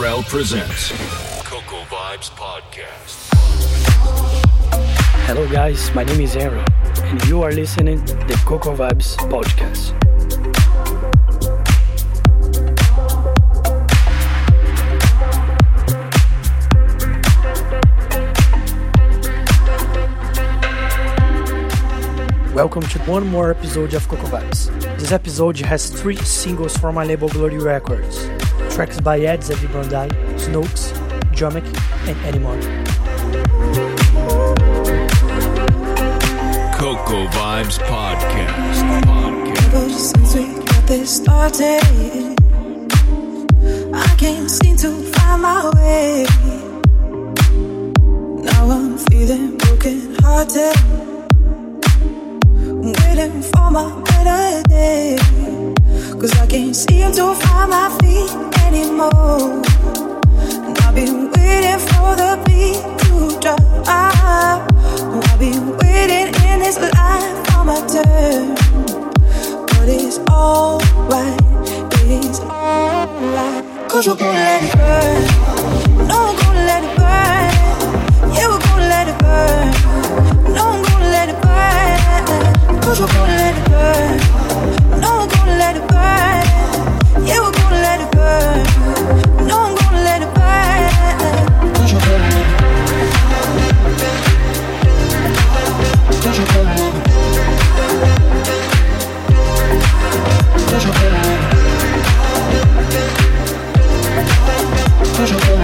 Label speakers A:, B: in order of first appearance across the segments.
A: Terrell presents Coco Vibes Podcast.
B: Hello, guys. My name is Aaron, and you are listening to the Coco Vibes Podcast. Welcome to one more episode of Coco Vibes. This episode has three singles from my label Glory Records tracks by Ed Zevi Bandai, Snokes, Drumic, and Anymore.
A: Coco Vibes Podcast. Podcast.
C: Ever since we got this started, I can't seem to find my way. Now I'm feeling broken hearted, waiting for my better days. Cause I can't seem to find my feet anymore. And I've been waiting for the beat to drop. Oh, I've been waiting in this line for my turn. But it's alright, it's alright. Cause we're gonna let it burn. No, we're gonna let it burn. Yeah, we're gonna let it burn. No, we're gonna let it burn. Cause we're gonna let it burn
D: toujours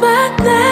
D: Back then.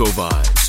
E: This is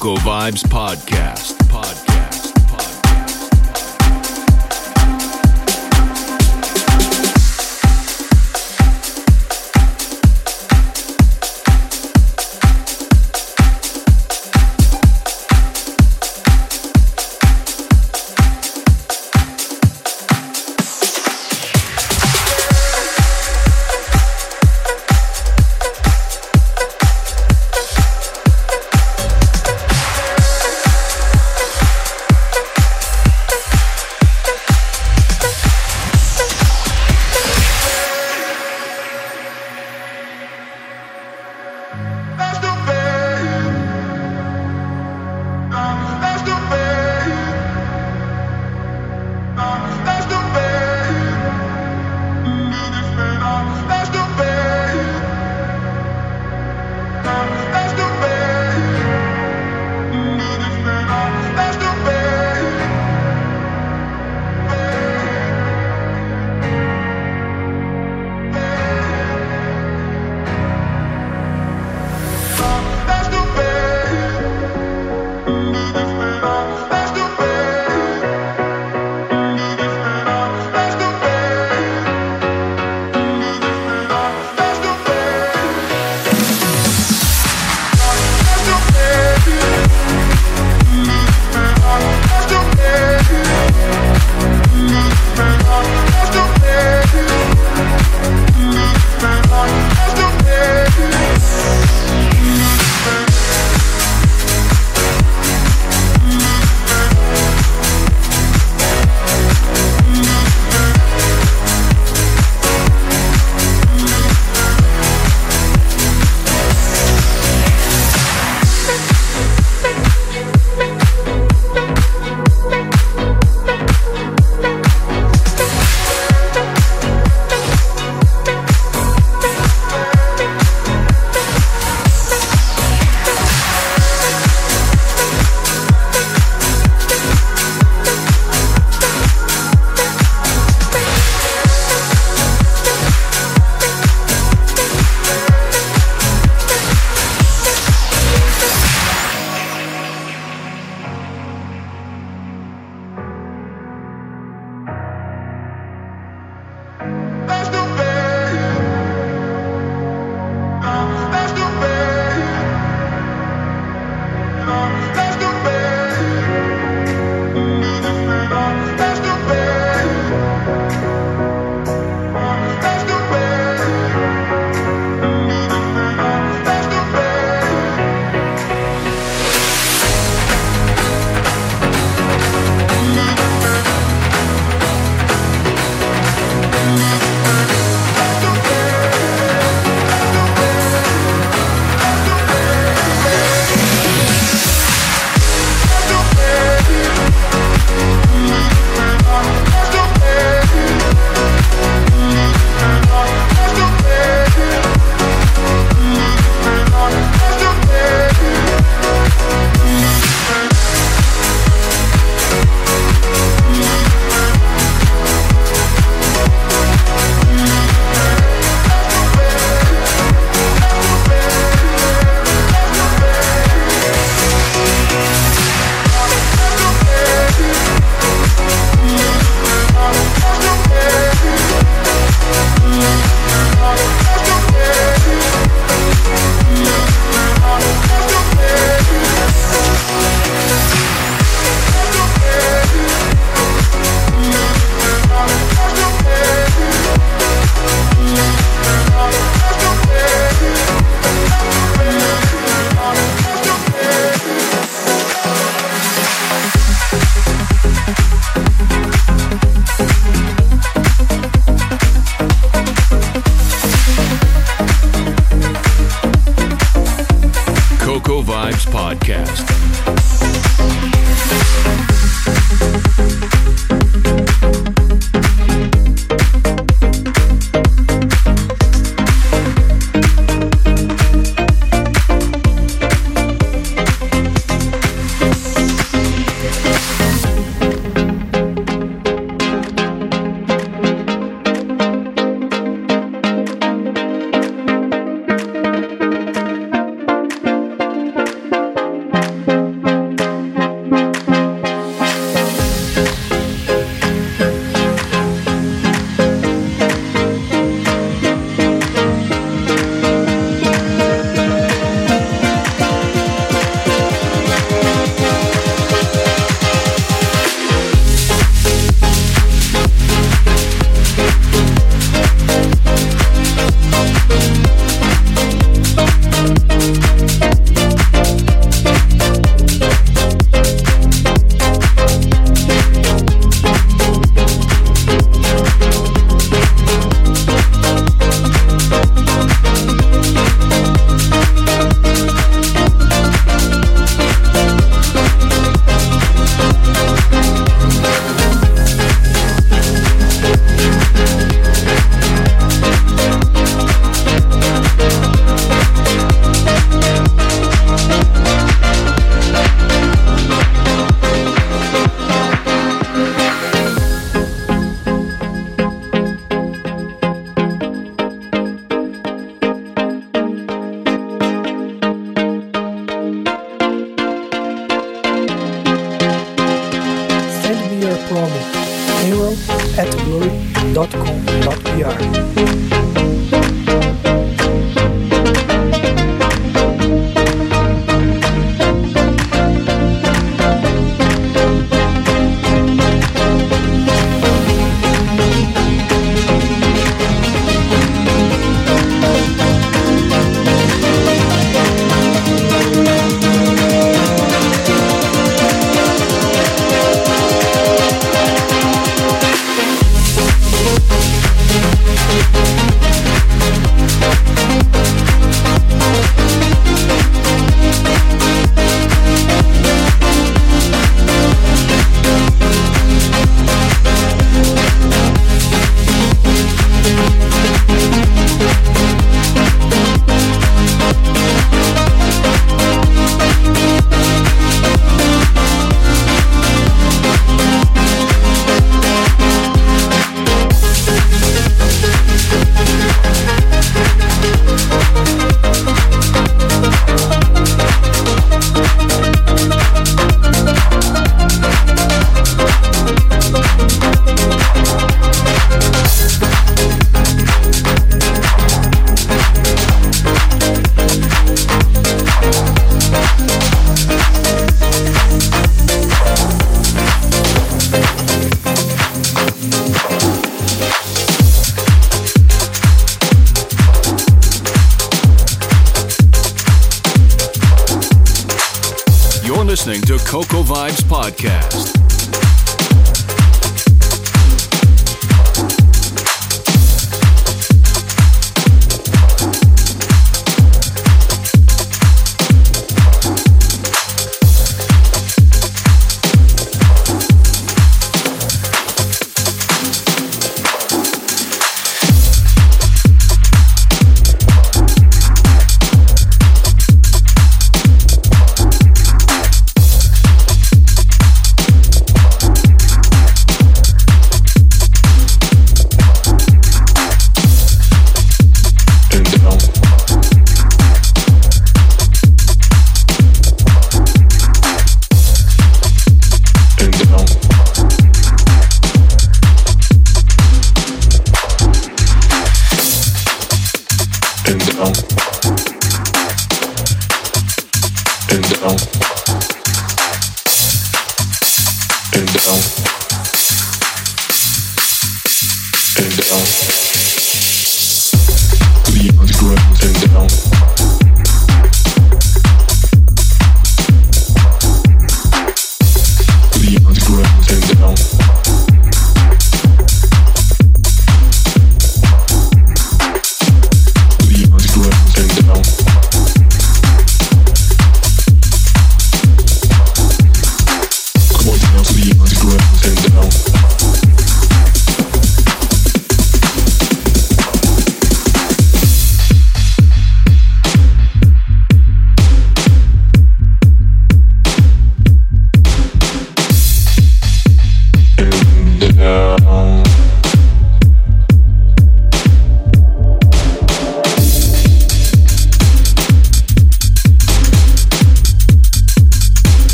E: Local Vibes Podcast.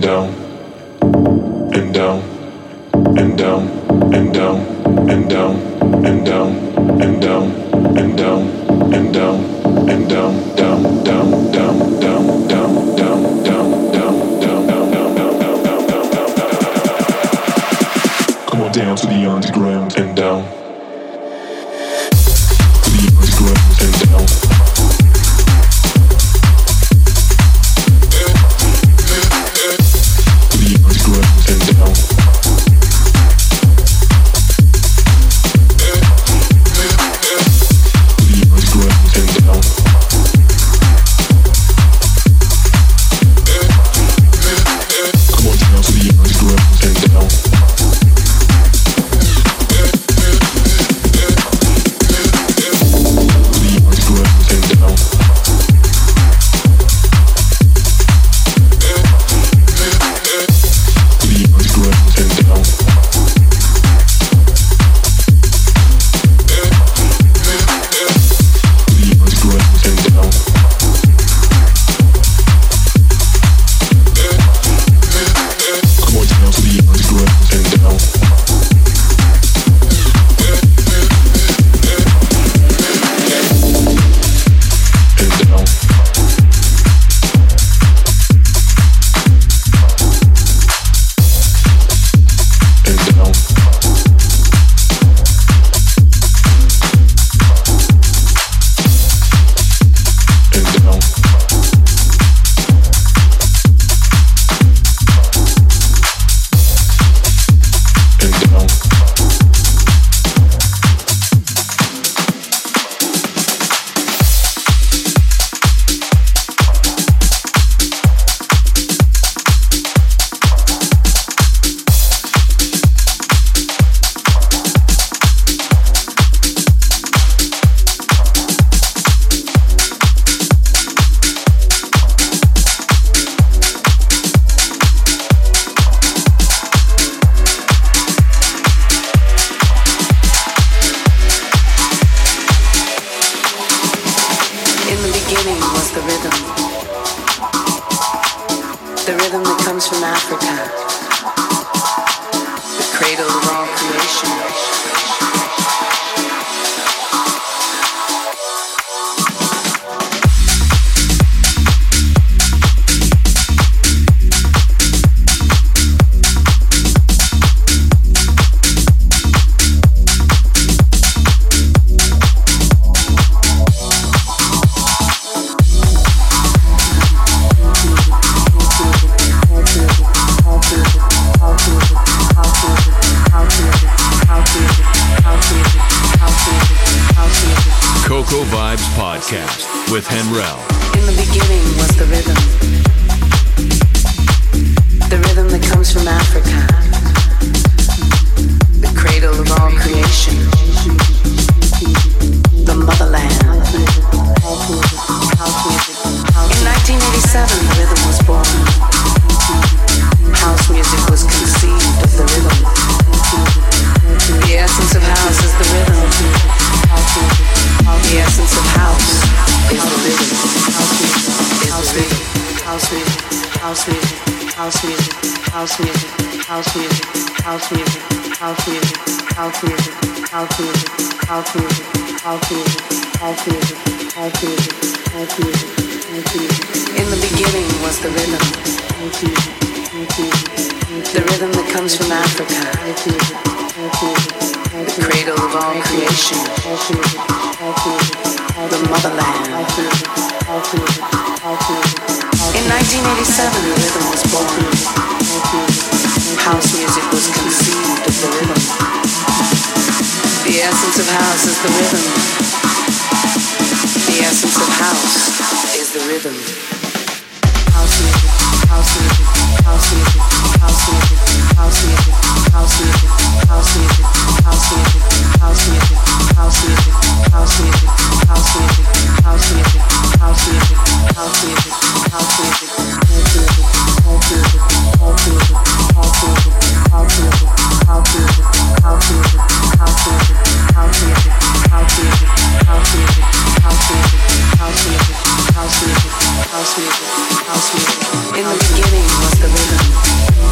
E: and down and down and down and down and down and down and down and down and down down, down down down down down down down down down down down to the underground and down. To the underground and down. house music, house music, house music, house music, house music, house music, house music, house music, house music, house music, house music, house music, house music, house music. In the beginning was the rhythm. The rhythm that comes from Africa. The cradle of all creation. The motherland. In 1987, the rhythm was born. House music was conceived of the rhythm. The essence of
A: house is
F: the rhythm. The essence of house is the rhythm. House music,
C: house music, house music. In
F: the beginning was the rhythm.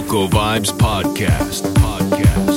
F: Local Vibes
A: Podcast.
B: Podcast.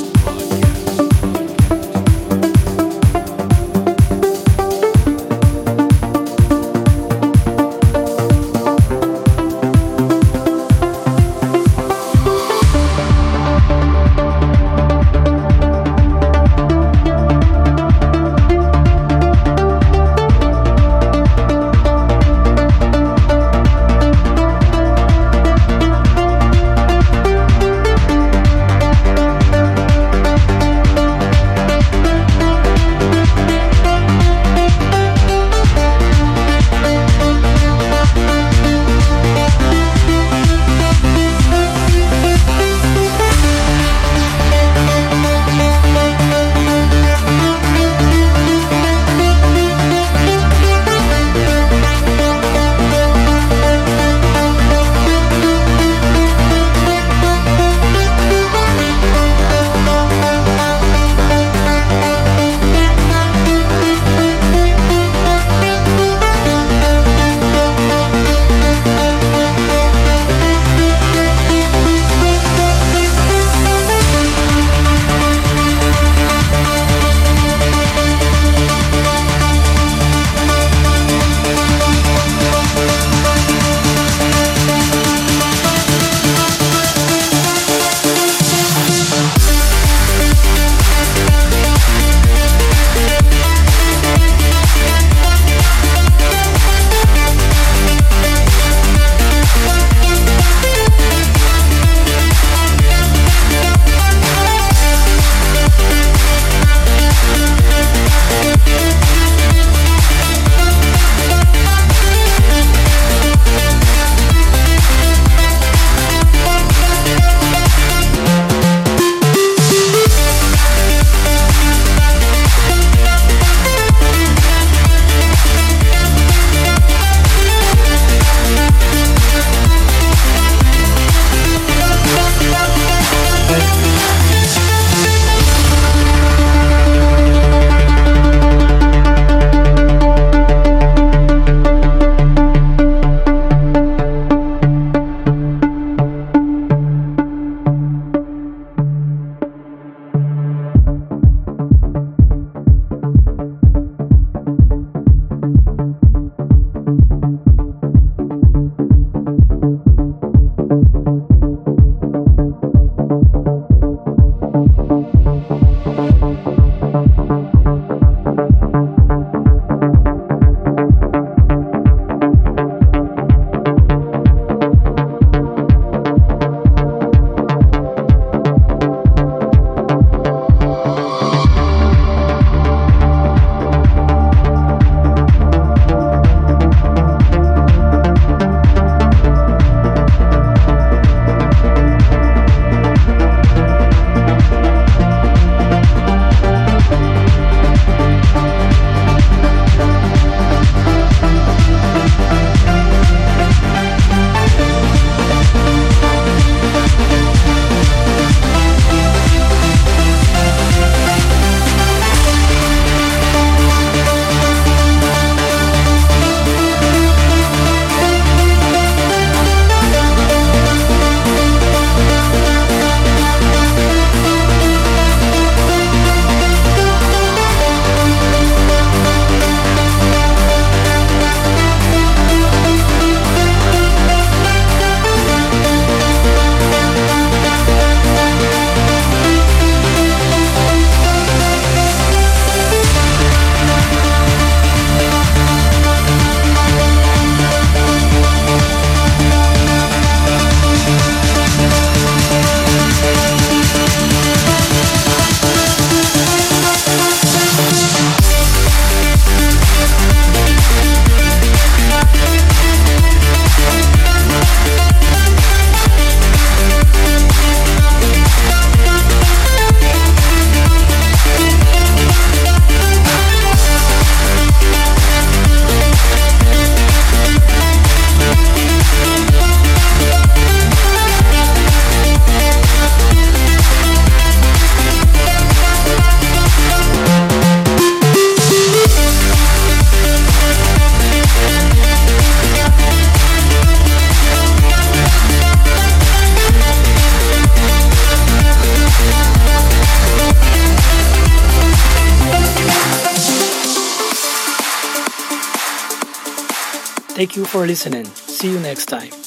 B: For listening. See you next time.